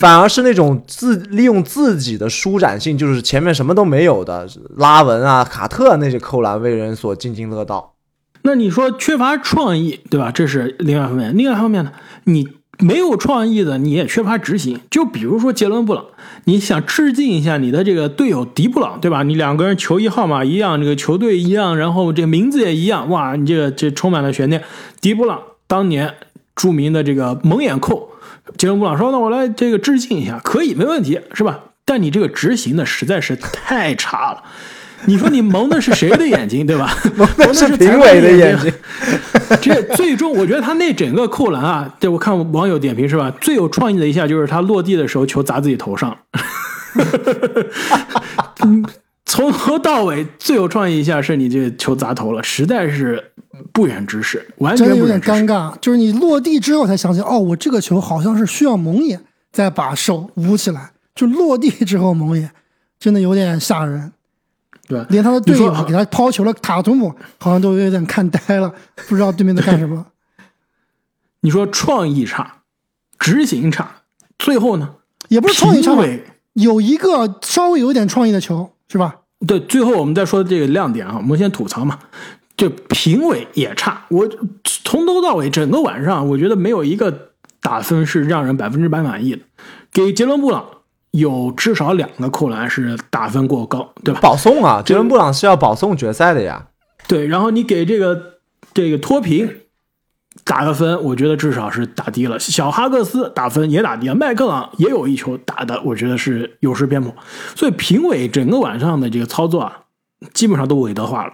反而是那种自利用自己的舒展性，就是前面什么都没有的拉文啊、卡特那些扣篮为人所津津乐道。
那你说缺乏创意，对吧？这是另外一方面。另外一方面呢，你没有创意的，你也缺乏执行。就比如说杰伦布朗，你想致敬一下你的这个队友迪布朗，对吧？你两个人球衣号码一样，这个球队一样，然后这个名字也一样，哇，你这个这充满了悬念。迪布朗当年著名的这个蒙眼扣。杰伦布朗说：“那我来这个致敬一下，可以，没问题，是吧？但你这个执行的实在是太差了。(laughs) 你说你蒙的是谁的眼睛，对吧？(laughs) 蒙的
是
评
委的
眼
睛。(laughs)
这最终，我觉得他那整个扣篮啊，对我看网友点评是吧？最有创意的一下就是他落地的时候球砸自己头上。嗯，从头到尾最有创意一下是你这球砸头了，实在是。”不远之事，完全
有点尴尬。就是你落地之后才想起，哦，我这个球好像是需要蒙眼，再把手捂起来。就落地之后蒙眼，真的有点吓人。
对，
连他的队友给他抛球了，塔图姆好像都有点看呆了，不知道对面在干什么。(laughs)
你说创意差，执行差，最后呢？
也不是创意差，有一个稍微有点创意的球，是吧？
对，最后我们再说这个亮点啊，我们先吐槽嘛。这评委也差，我从头到尾整个晚上，我觉得没有一个打分是让人百分之百满意的。给杰伦布朗有至少两个扣篮是打分过高，对吧？
保送啊，杰伦布朗是要保送决赛的呀。
对，然后你给这个这个脱贫打个分，我觉得至少是打低了。小哈克斯打分也打低了，麦克朗也有一球打的，我觉得是有失偏颇。所以评委整个晚上的这个操作啊，基本上都韦德化了。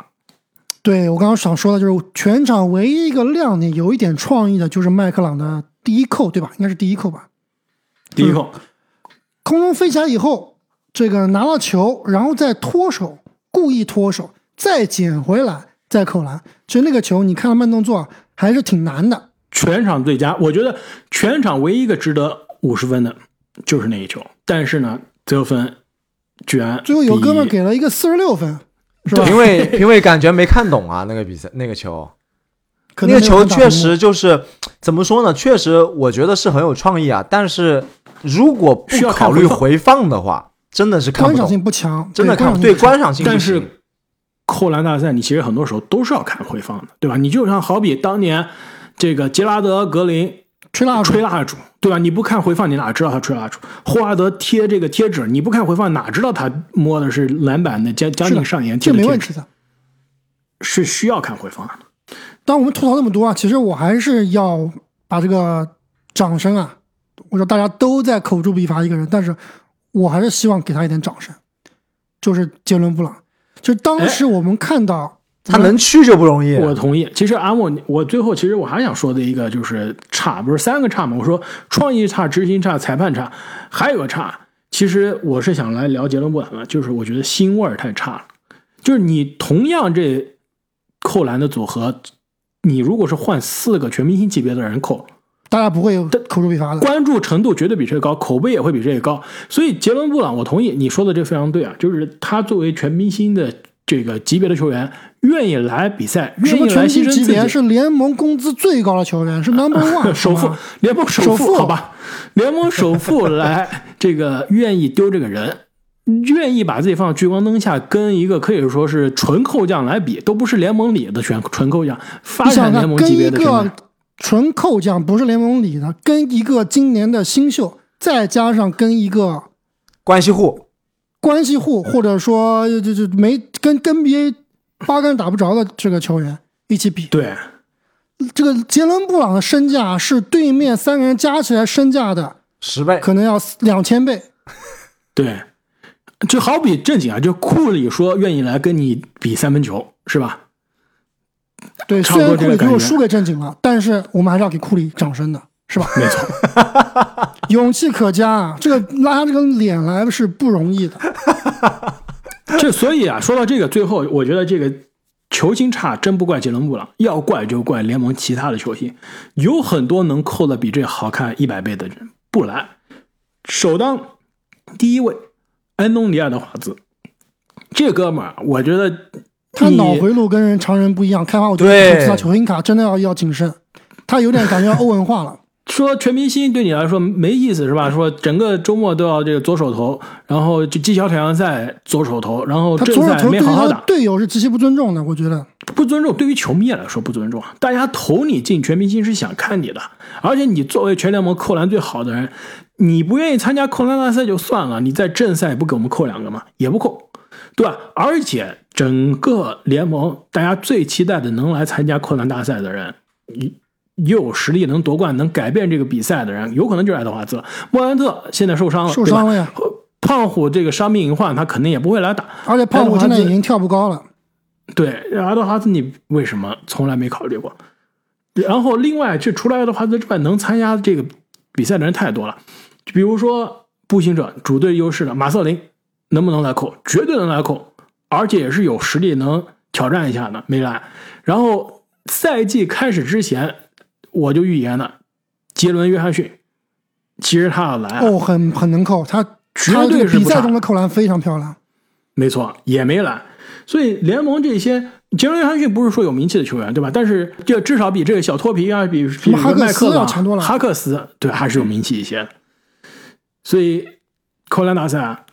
对我刚刚想说的就是全场唯一一个亮点，有一点创意的，就是麦克朗的第一扣，对吧？应该是第一扣吧？
第一扣，
空中飞起来以后，这个拿到球，然后再脱手，故意脱手，再捡回来，再扣篮。其实那个球，你看慢动作还是挺难的。
全场最佳，我觉得全场唯一一个值得五十分的，就是那一球。但是呢，得分居然
最后有哥们给了一个四十六分。
是吧评委评委感觉没看懂啊，那个比赛那个球，那个球确实就是怎么说呢？确实我觉得是很有创意啊。但是如果不考虑回放的话，真的是看
观赏性不强，
真的看
对
观赏性。
但是扣篮大赛，你其实很多时候都是要看回放的，对吧？你就像好比当年这个杰拉德格林
吹蜡烛，
吹蜡烛，对吧？你不看回放，你哪知道他吹蜡烛？霍华德贴这个贴纸，你不看回放，哪知道他摸的是篮板的将将近上沿贴
这
的贴纸？
没问题的。
是需要看回放的。
当我们吐槽那么多啊，其实我还是要把这个掌声啊，我说大家都在口诛笔伐一个人，但是我还是希望给他一点掌声，就是杰伦布朗。就当时我们看到
他能去就不容易。
我同意。其实阿莫，我最后其实我还想说的一个就是差，不是三个差嘛？我说创意差、执行差、裁判差，还有个差。其实我是想来聊杰伦布朗的，就是我觉得心味儿太差了。就是你同样这扣篮的组合，你如果是换四个全明星级别的人扣，
大家不会有口诛笔伐的。
关注程度绝对比这个高，口碑也会比这个高。所以杰伦布朗，我同意你说的这非常对啊，就是他作为全明星的这个级别的球员，愿意来比赛，愿意来
什么全
牺牲自己
明星级别，是联盟工资最高的球员，是 (laughs) number one
首富，联盟首
首富
好吧，联盟首富来这个愿意丢这个人，愿意把自己放到聚光灯下，跟一个可以说是纯扣将来比，都不是联盟里的选纯扣将，发展联盟级别的球员
个。纯扣将不是联盟里的，跟一个今年的新秀，再加上跟一个
关系户，
关系户，或者说就就没跟跟 NBA 八竿打不着的这个球员一起比，
对，
这个杰伦布朗的身价是对面三个人加起来身价的
十倍。
可能要两千倍。(laughs)
对，就好比正经啊，就库里说愿意来跟你比三分球，是吧？
对，虽然库里最后输给正经了，但是我们还是要给库里掌声的，是吧？
没错，(laughs)
勇气可嘉啊！这个拉下这个脸来是不容易的。(laughs)
这所以啊，说到这个，最后我觉得这个球星差真不怪杰伦布朗，要怪就怪联盟其他的球星，有很多能扣的比这好看一百倍的人不来。首当第一位，安东尼·亚德华兹，这哥们儿，我觉得你
他脑回路跟人常人不一样，开发我觉得投资他球星卡真的要要谨慎，他有点感觉欧文化了。(laughs)
说全明星对你来说没意思是吧？说整个周末都要这个左手投，然后就技巧挑战赛左手投，然后
他
正赛
左手投
没好好打，
队友是极其不尊重的，我觉得。
不尊重，对于球迷来说不尊重。大家投你进全明星是想看你的，而且你作为全联盟扣篮最好的人，你不愿意参加扣篮大赛就算了，你在正赛不给我们扣两个吗？也不扣，对吧？而且整个联盟大家最期待的能来参加扣篮大赛的人，你又有实力能夺冠、能改变这个比赛的人，有可能就是爱德华兹了。莫兰特现在受伤了，
受伤了呀
胖虎这个伤病隐患，他肯定也不会来打。
而且胖虎现在已经跳不高了。
对，爱德华兹你为什么从来没考虑过？然后另外，这除了爱德华兹之外，能参加这个比赛的人太多了。就比如说步行者主队优势的马瑟林，能不能来扣？绝对能来扣，而且也是有实力能挑战一下的，没来。然后赛季开始之前，我就预言了，杰伦约翰逊，其实他要来啊，
哦，很很能扣，他
绝对是比赛
中的扣篮非常漂亮。
没错，也没来。所以联盟这些，杰伦约翰逊不是说有名气的球员，对吧？但是这至少比这个小托皮啊，比比
么哈克斯
麦克
要强多了
哈克斯对还是有名气一些的。所以扣篮大赛啊，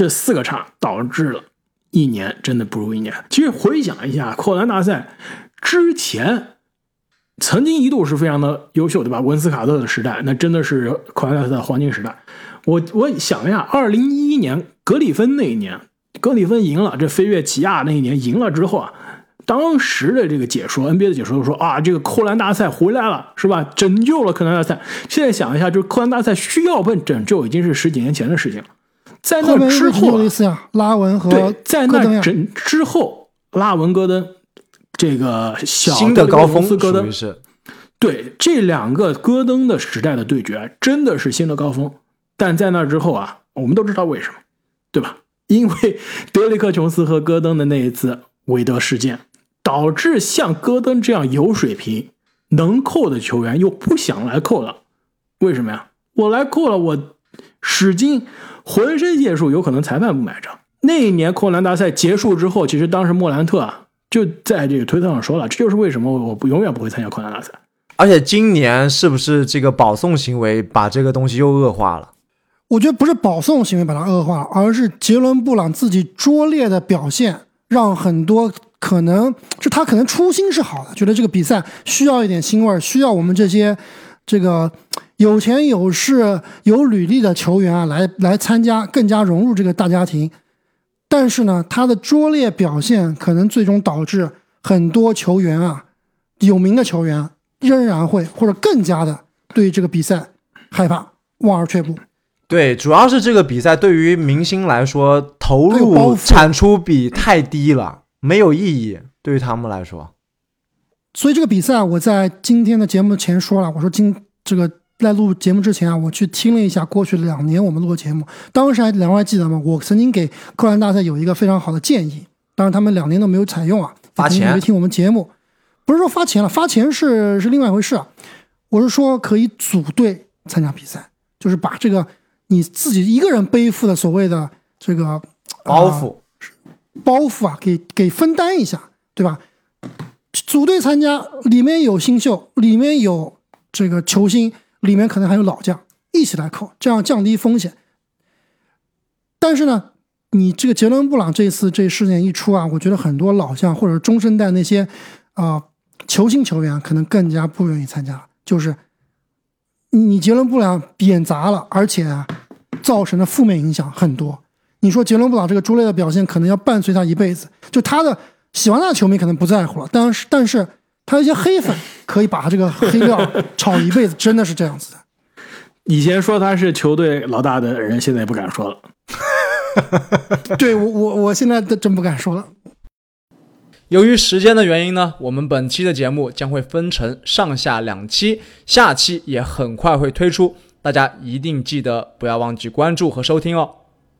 这四个差导致了一年真的不如一年。其实回想一下，扣篮大赛之前曾经一度是非常的优秀，对吧？文斯卡特的时代，那真的是扣篮大赛的黄金时代。我我想一下，二零一一年格里芬那一年，格里芬赢了，这飞跃起亚那一年赢了之后啊，当时的这个解说，NBA 的解说就说啊，这个扣篮大赛回来了，是吧？拯救了扣篮大赛。现在想一下，就是扣篮大赛需要被拯救，已经是十几年前的事情了。在那之后
拉文和
对，在那整之后，拉文戈登这个小
新的高峰
斯戈登，
是
对这两个戈登的时代的对决，真的是新的高峰。但在那之后啊，我们都知道为什么，对吧？因为 (laughs) 德里克·琼斯和戈登的那一次韦德事件，导致像戈登这样有水平、能扣的球员又不想来扣了。为什么呀？我来扣了，我使劲浑身解数，有可能裁判不买账。那一年扣篮大赛结束之后，其实当时莫兰特啊就在这个推特上说了，这就是为什么我不永远不会参加扣篮大赛。
而且今年是不是这个保送行为把这个东西又恶化了？
我觉得不是保送行为把它恶化了，而是杰伦布朗自己拙劣的表现，让很多可能就他可能初心是好的，觉得这个比赛需要一点腥味儿，需要我们这些这个有钱有势有履历的球员啊来来参加，更加融入这个大家庭。但是呢，他的拙劣表现可能最终导致很多球员啊，有名的球员仍然会或者更加的对这个比赛害怕，望而却步。
对，主要是这个比赛对于明星来说，投入产出比太低了，没有意义。对于他们来说，
所以这个比赛，我在今天的节目前说了，我说今这个在录节目之前啊，我去听了一下过去两年我们录的节目，当时还两位还记得吗？我曾经给扣篮大赛有一个非常好的建议，当然他们两年都没有采用啊，
发钱
没听我们节目，不是说发钱了，发钱是是另外一回事啊，我是说可以组队参加比赛，就是把这个你自己一个人背负的所谓的这个呃
包袱、
包袱啊，给给分担一下，对吧？组队参加，里面有新秀，里面有这个球星，里面可能还有老将，一起来扣，这样降低风险。但是呢，你这个杰伦布朗这次这事件一出啊，我觉得很多老将或者中生代那些啊、呃球星球员可能更加不愿意参加了，就是你你杰伦布朗贬砸了，而且啊，造成的负面影响很多。你说杰伦布朗这个拙劣的表现可能要伴随他一辈子，就他的喜欢他的球迷可能不在乎了，但是但是他一些黑粉可以把他这个黑料炒一辈子，真的是这样子的。
以前说他是球队老大的人，现在也不敢说了。(laughs)
对我我我现在都真不敢说了。
由于时间的原因呢，我们本期的节目将会分成上下两期，下期也很快会推出，大家一定记得不要忘记关注和收听哦。